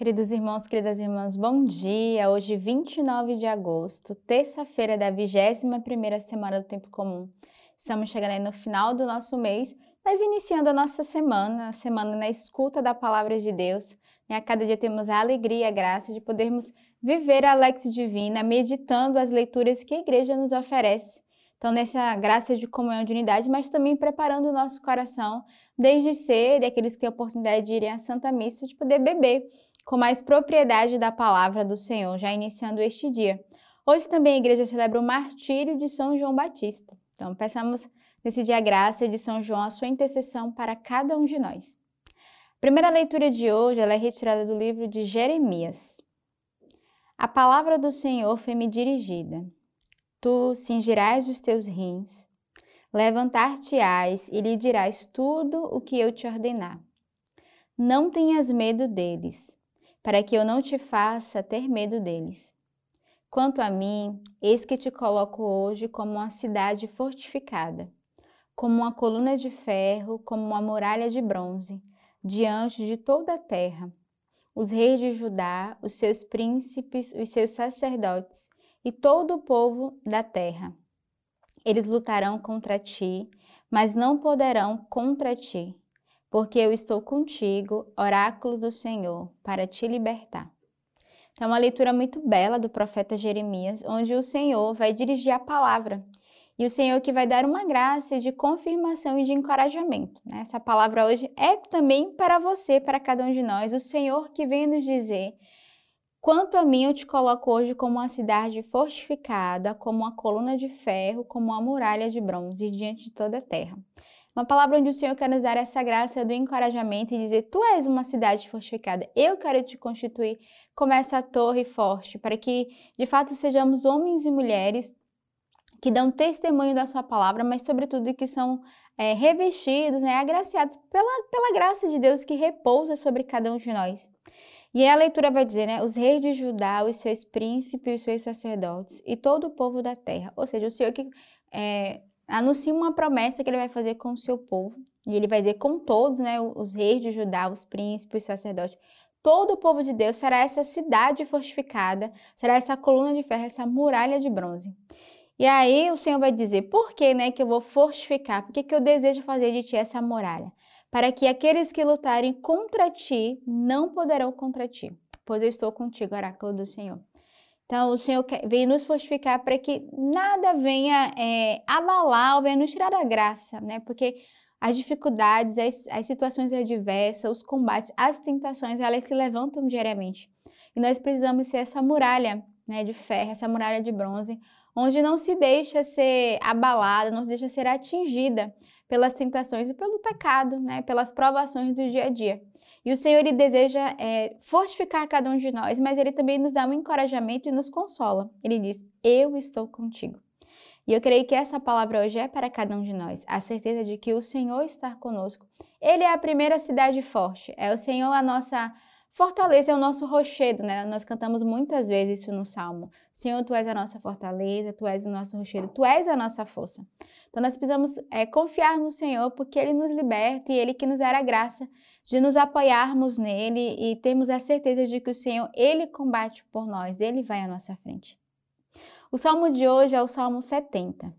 Queridos irmãos, queridas irmãs, bom dia! Hoje, 29 de agosto, terça-feira da 21ª semana do Tempo Comum. Estamos chegando no final do nosso mês, mas iniciando a nossa semana, a semana na escuta da Palavra de Deus. E a cada dia temos a alegria a graça de podermos viver a Lex Divina, meditando as leituras que a Igreja nos oferece. Então, nessa graça de comunhão de unidade, mas também preparando o nosso coração, desde cedo, aqueles que têm a oportunidade de irem à Santa Missa, de poder beber com mais propriedade da palavra do Senhor, já iniciando este dia. Hoje também a igreja celebra o martírio de São João Batista. Então, peçamos nesse dia a graça de São João, a sua intercessão para cada um de nós. A primeira leitura de hoje é retirada do livro de Jeremias. A palavra do Senhor foi-me dirigida. Tu cingirás os teus rins, levantar-te-ás e lhe dirás tudo o que eu te ordenar. Não tenhas medo deles, para que eu não te faça ter medo deles. Quanto a mim, eis que te coloco hoje como uma cidade fortificada, como uma coluna de ferro, como uma muralha de bronze, diante de toda a terra. Os reis de Judá, os seus príncipes, os seus sacerdotes e todo o povo da terra. Eles lutarão contra ti, mas não poderão contra ti, porque eu estou contigo, oráculo do Senhor, para te libertar. Então, é uma leitura muito bela do profeta Jeremias, onde o Senhor vai dirigir a palavra. E o Senhor que vai dar uma graça de confirmação e de encorajamento. Né? Essa palavra hoje é também para você, para cada um de nós. O Senhor que vem nos dizer Quanto a mim, eu te coloco hoje como uma cidade fortificada, como uma coluna de ferro, como uma muralha de bronze diante de toda a terra. Uma palavra onde o Senhor quer nos dar essa graça do encorajamento e dizer: Tu és uma cidade fortificada, eu quero te constituir como essa torre forte, para que de fato sejamos homens e mulheres que dão testemunho da Sua palavra, mas sobretudo que são é, revestidos, né, agraciados pela, pela graça de Deus que repousa sobre cada um de nós. E a leitura vai dizer, né, os reis de Judá, os seus príncipes, os seus sacerdotes e todo o povo da terra. Ou seja, o Senhor que é, anuncia uma promessa que ele vai fazer com o seu povo. E ele vai dizer com todos, né, os reis de Judá, os príncipes, os sacerdotes, todo o povo de Deus será essa cidade fortificada, será essa coluna de ferro, essa muralha de bronze. E aí o Senhor vai dizer, por que, né, que eu vou fortificar? Por que, que eu desejo fazer de ti essa muralha? Para que aqueles que lutarem contra ti não poderão contra ti, pois eu estou contigo, oráculo do Senhor. Então, o Senhor vem nos fortificar para que nada venha é, abalar ou venha nos tirar a graça, né? Porque as dificuldades, as, as situações adversas, os combates, as tentações, elas se levantam diariamente. E nós precisamos ser essa muralha né, de ferro, essa muralha de bronze, onde não se deixa ser abalada, não se deixa ser atingida pelas tentações e pelo pecado, né, pelas provações do dia a dia. E o Senhor ele deseja é, fortificar cada um de nós, mas ele também nos dá um encorajamento e nos consola. Ele diz: Eu estou contigo. E eu creio que essa palavra hoje é para cada um de nós, a certeza de que o Senhor está conosco. Ele é a primeira cidade forte, é o Senhor a nossa fortaleza, é o nosso rochedo, né? Nós cantamos muitas vezes isso no Salmo. Senhor, Tu és a nossa fortaleza, Tu és o nosso rochedo, Tu és a nossa força. Então nós precisamos é, confiar no Senhor, porque Ele nos liberta e Ele que nos dará graça de nos apoiarmos nele e termos a certeza de que o Senhor, Ele combate por nós, Ele vai à nossa frente. O salmo de hoje é o Salmo 70.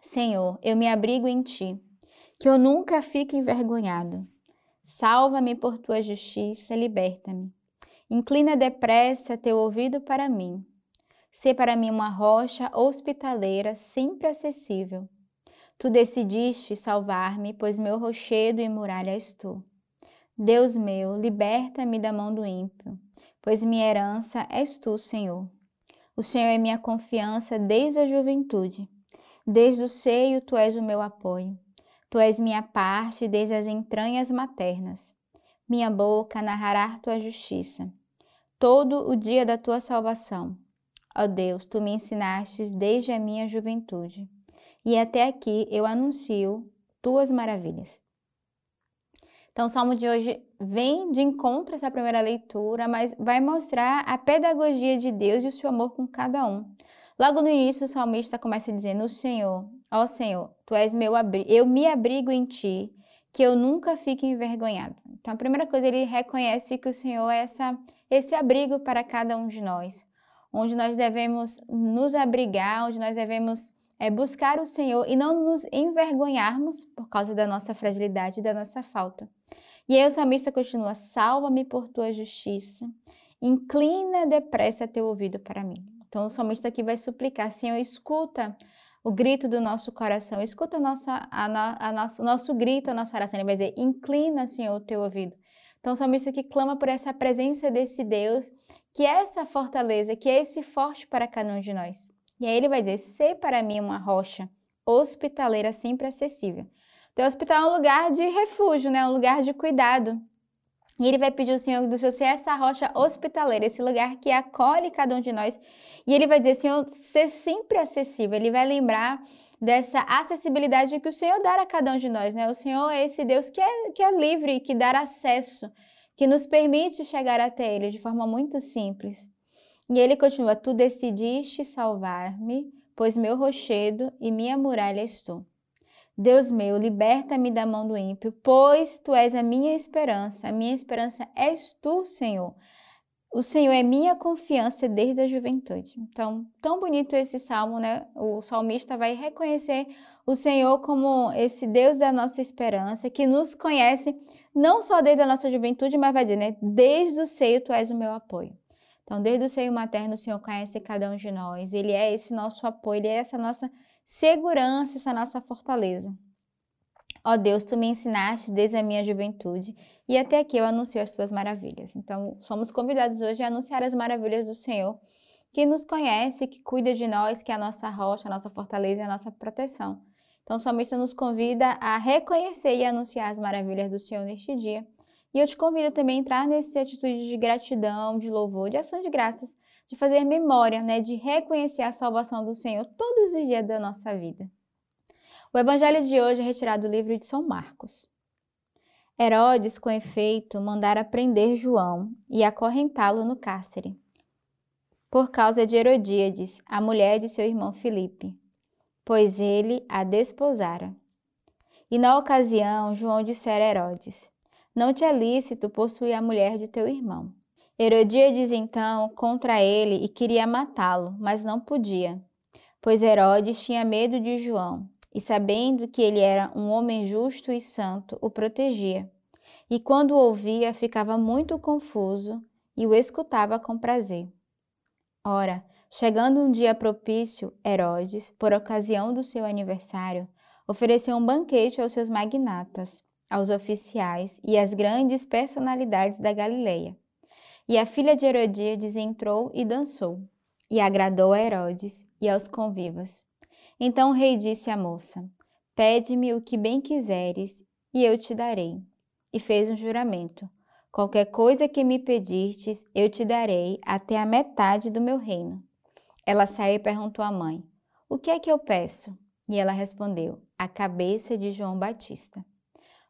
Senhor, eu me abrigo em Ti, que eu nunca fique envergonhado. Salva-me por Tua justiça, liberta-me. Inclina depressa teu ouvido para mim. Sê para mim uma rocha hospitaleira sempre acessível. Tu decidiste salvar-me, pois meu rochedo e muralha és tu. Deus meu, liberta-me da mão do ímpio, pois minha herança és tu, Senhor. O Senhor é minha confiança desde a juventude. Desde o seio tu és o meu apoio. Tu és minha parte desde as entranhas maternas. Minha boca narrará tua justiça. Todo o dia da tua salvação. Ó Deus, tu me ensinastes desde a minha juventude. E até aqui eu anuncio tuas maravilhas. Então, o salmo de hoje vem de encontro a essa primeira leitura, mas vai mostrar a pedagogia de Deus e o seu amor com cada um. Logo no início, o salmista começa dizendo: O Senhor, ó Senhor, tu és meu abrigo, eu me abrigo em ti, que eu nunca fique envergonhado. Então, a primeira coisa, ele reconhece que o Senhor é essa, esse abrigo para cada um de nós, onde nós devemos nos abrigar, onde nós devemos é, buscar o Senhor e não nos envergonharmos por causa da nossa fragilidade e da nossa falta. E aí o salmista continua: Salva-me por tua justiça, inclina depressa teu ouvido para mim. Então o salmista aqui vai suplicar: Senhor, escuta o grito do nosso coração, escuta a nossa, a, no, a nosso, nosso grito, a nossa oração. Ele vai dizer: Inclina, Senhor, o teu ouvido. Então o salmista aqui clama por essa presença desse Deus, que é essa fortaleza, que é esse forte para cada um de nós. E aí ele vai dizer: Sê para mim uma rocha hospitaleira sempre acessível. Então, o hospital é um lugar de refúgio, né? Um lugar de cuidado. E ele vai pedir ao Senhor do Senhor ser essa rocha hospitaleira, esse lugar que acolhe cada um de nós. E ele vai dizer, Senhor, ser sempre acessível. Ele vai lembrar dessa acessibilidade que o Senhor dá a cada um de nós, né? O Senhor é esse Deus que é, que é livre, que dá acesso, que nos permite chegar até Ele de forma muito simples. E ele continua: Tu decidiste salvar-me, pois meu rochedo e minha muralha és tu. Deus meu, liberta-me da mão do ímpio, pois tu és a minha esperança. A minha esperança és tu, Senhor. O Senhor é minha confiança desde a juventude. Então, tão bonito esse salmo, né? O salmista vai reconhecer o Senhor como esse Deus da nossa esperança, que nos conhece não só desde a nossa juventude, mas vai dizer, né? Desde o seio tu és o meu apoio. Então, desde o seio materno, o Senhor conhece cada um de nós. Ele é esse nosso apoio, ele é essa nossa segurança, essa nossa fortaleza. Ó Deus, tu me ensinaste desde a minha juventude e até aqui eu anuncio as tuas maravilhas. Então, somos convidados hoje a anunciar as maravilhas do Senhor, que nos conhece, que cuida de nós, que é a nossa rocha, a nossa fortaleza e a nossa proteção. Então, salmista nos convida a reconhecer e anunciar as maravilhas do Senhor neste dia e eu te convido também a entrar nessa atitude de gratidão, de louvor, de ação de graças, de fazer memória, né, de reconhecer a salvação do Senhor todos os dias da nossa vida. O evangelho de hoje é retirado do livro de São Marcos. Herodes, com efeito, mandara prender João e acorrentá-lo no cárcere, por causa de Herodíades, a mulher de seu irmão Filipe, pois ele a desposara. E na ocasião, João dissera a Herodes: não te é lícito possuir a mulher de teu irmão. Herodíades então contra ele e queria matá-lo, mas não podia, pois Herodes tinha medo de João, e sabendo que ele era um homem justo e santo, o protegia. E quando o ouvia, ficava muito confuso e o escutava com prazer. Ora, chegando um dia propício, Herodes, por ocasião do seu aniversário, ofereceu um banquete aos seus magnatas aos oficiais e às grandes personalidades da Galileia. E a filha de Herodíades entrou e dançou, e agradou a Herodes e aos convivas. Então o rei disse à moça: Pede-me o que bem quiseres, e eu te darei. E fez um juramento: Qualquer coisa que me pedirtes, eu te darei até a metade do meu reino. Ela saiu e perguntou à mãe: O que é que eu peço? E ela respondeu: A cabeça de João Batista.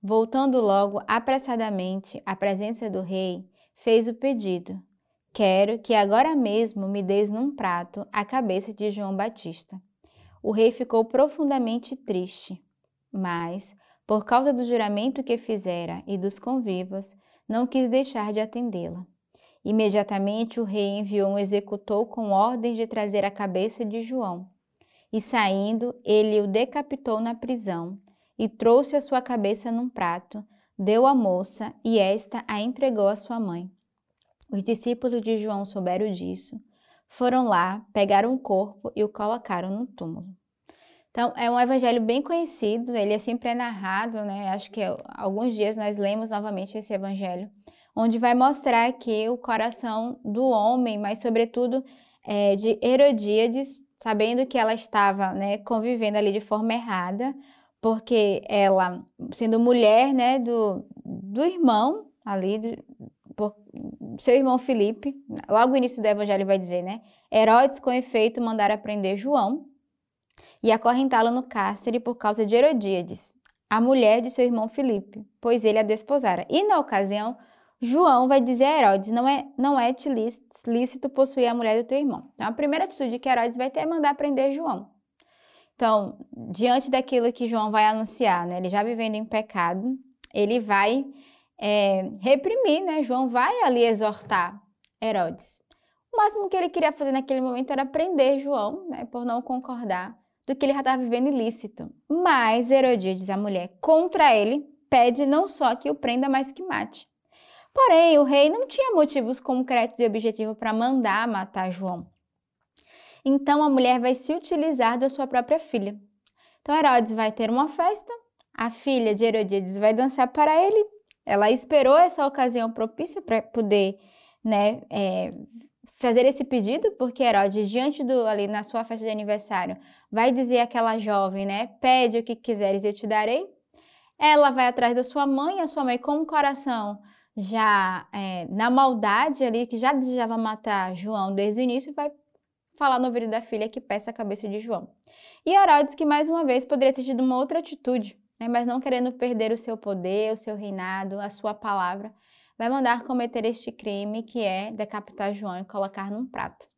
Voltando logo apressadamente à presença do rei, fez o pedido: Quero que agora mesmo me deis num prato a cabeça de João Batista. O rei ficou profundamente triste, mas, por causa do juramento que fizera e dos convivas, não quis deixar de atendê-la. Imediatamente o rei enviou um executor com ordem de trazer a cabeça de João. E saindo, ele o decapitou na prisão e trouxe a sua cabeça num prato, deu à moça e esta a entregou à sua mãe. Os discípulos de João souberam disso, foram lá, pegaram o corpo e o colocaram no túmulo. Então, é um evangelho bem conhecido, ele é sempre narrado, né? Acho que alguns dias nós lemos novamente esse evangelho, onde vai mostrar que o coração do homem, mas sobretudo é, de Herodíades, sabendo que ela estava né, convivendo ali de forma errada, porque ela, sendo mulher, né, do, do irmão ali, por, seu irmão Felipe, logo no início do evangelho vai dizer, né, Herodes com efeito mandara prender João e acorrentá-lo no cárcere por causa de Herodíades, a mulher de seu irmão Felipe, pois ele a desposara. E na ocasião, João vai dizer a Herodes: não é, não é te lícito possuir a mulher do teu irmão. Então, a primeira atitude que Herodes vai ter é mandar prender João. Então, diante daquilo que João vai anunciar, né, ele já vivendo em pecado, ele vai é, reprimir, né? João vai ali exortar Herodes. O máximo que ele queria fazer naquele momento era prender João, né, por não concordar do que ele já estava vivendo ilícito. Mas Herodíades, a mulher, contra ele, pede não só que o prenda, mas que mate. Porém, o rei não tinha motivos concretos e objetivos para mandar matar João. Então a mulher vai se utilizar da sua própria filha. Então Herodes vai ter uma festa, a filha de Herodíades vai dançar para ele. Ela esperou essa ocasião propícia para poder né, é, fazer esse pedido, porque Herodes, diante do ali na sua festa de aniversário, vai dizer àquela jovem, né, pede o que quiseres e eu te darei. Ela vai atrás da sua mãe, a sua mãe com o coração já é, na maldade ali, que já desejava matar João desde o início, vai falar no ouvido da filha que peça a cabeça de João. E Herodes, que mais uma vez poderia ter tido uma outra atitude, né, mas não querendo perder o seu poder, o seu reinado, a sua palavra, vai mandar cometer este crime que é decapitar João e colocar num prato.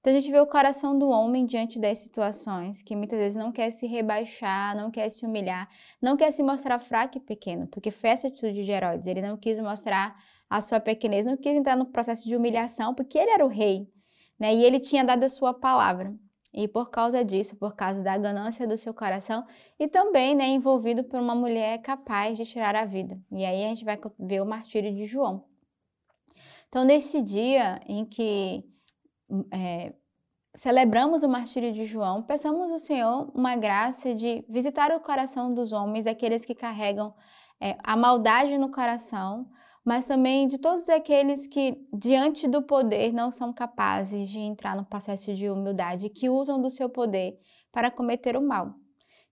Então a gente vê o coração do homem diante das situações, que muitas vezes não quer se rebaixar, não quer se humilhar, não quer se mostrar fraco e pequeno, porque foi essa atitude de Herodes. Ele não quis mostrar a sua pequenez, não quis entrar no processo de humilhação, porque ele era o rei, né? E ele tinha dado a sua palavra. E por causa disso, por causa da ganância do seu coração, e também né, envolvido por uma mulher capaz de tirar a vida. E aí a gente vai ver o martírio de João. Então, neste dia em que é, celebramos o martírio de João, peçamos ao Senhor uma graça de visitar o coração dos homens, aqueles que carregam é, a maldade no coração, mas também de todos aqueles que, diante do poder, não são capazes de entrar no processo de humildade, que usam do seu poder para cometer o mal.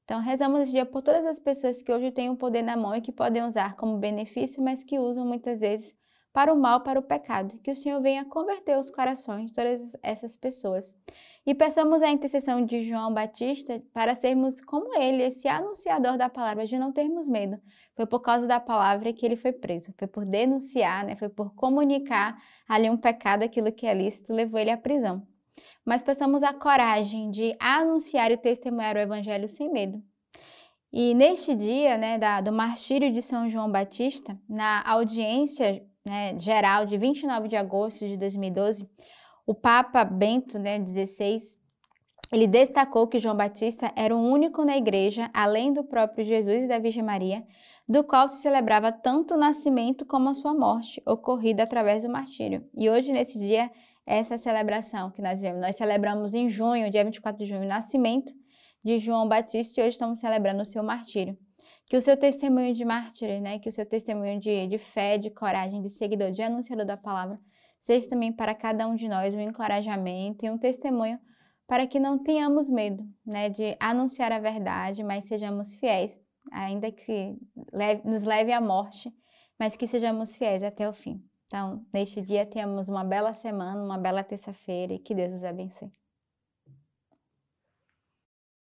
Então, rezamos esse dia por todas as pessoas que hoje têm o poder na mão e que podem usar como benefício, mas que usam muitas vezes para o mal, para o pecado. Que o Senhor venha converter os corações de todas essas pessoas. E peçamos a intercessão de João Batista para sermos como ele, esse anunciador da palavra, de não termos medo. Foi por causa da palavra que ele foi preso, foi por denunciar, né? foi por comunicar ali um pecado, aquilo que é lícito, levou ele à prisão. Mas peçamos a coragem de anunciar e testemunhar o evangelho sem medo. E neste dia, né, da, do martírio de São João Batista, na audiência né, geral de 29 de agosto de 2012, o Papa Bento né, XVI ele destacou que João Batista era o único na igreja, além do próprio Jesus e da Virgem Maria, do qual se celebrava tanto o nascimento como a sua morte, ocorrida através do martírio. E hoje, nesse dia, essa celebração que nós vemos. Nós celebramos em junho, dia 24 de junho, o nascimento de João Batista e hoje estamos celebrando o seu martírio que o seu testemunho de mártir, né, que o seu testemunho de, de fé, de coragem, de seguidor, de anunciador da palavra, seja também para cada um de nós um encorajamento e um testemunho para que não tenhamos medo, né, de anunciar a verdade, mas sejamos fiéis, ainda que leve, nos leve à morte, mas que sejamos fiéis até o fim. Então, neste dia, temos uma bela semana, uma bela terça-feira e que Deus os abençoe.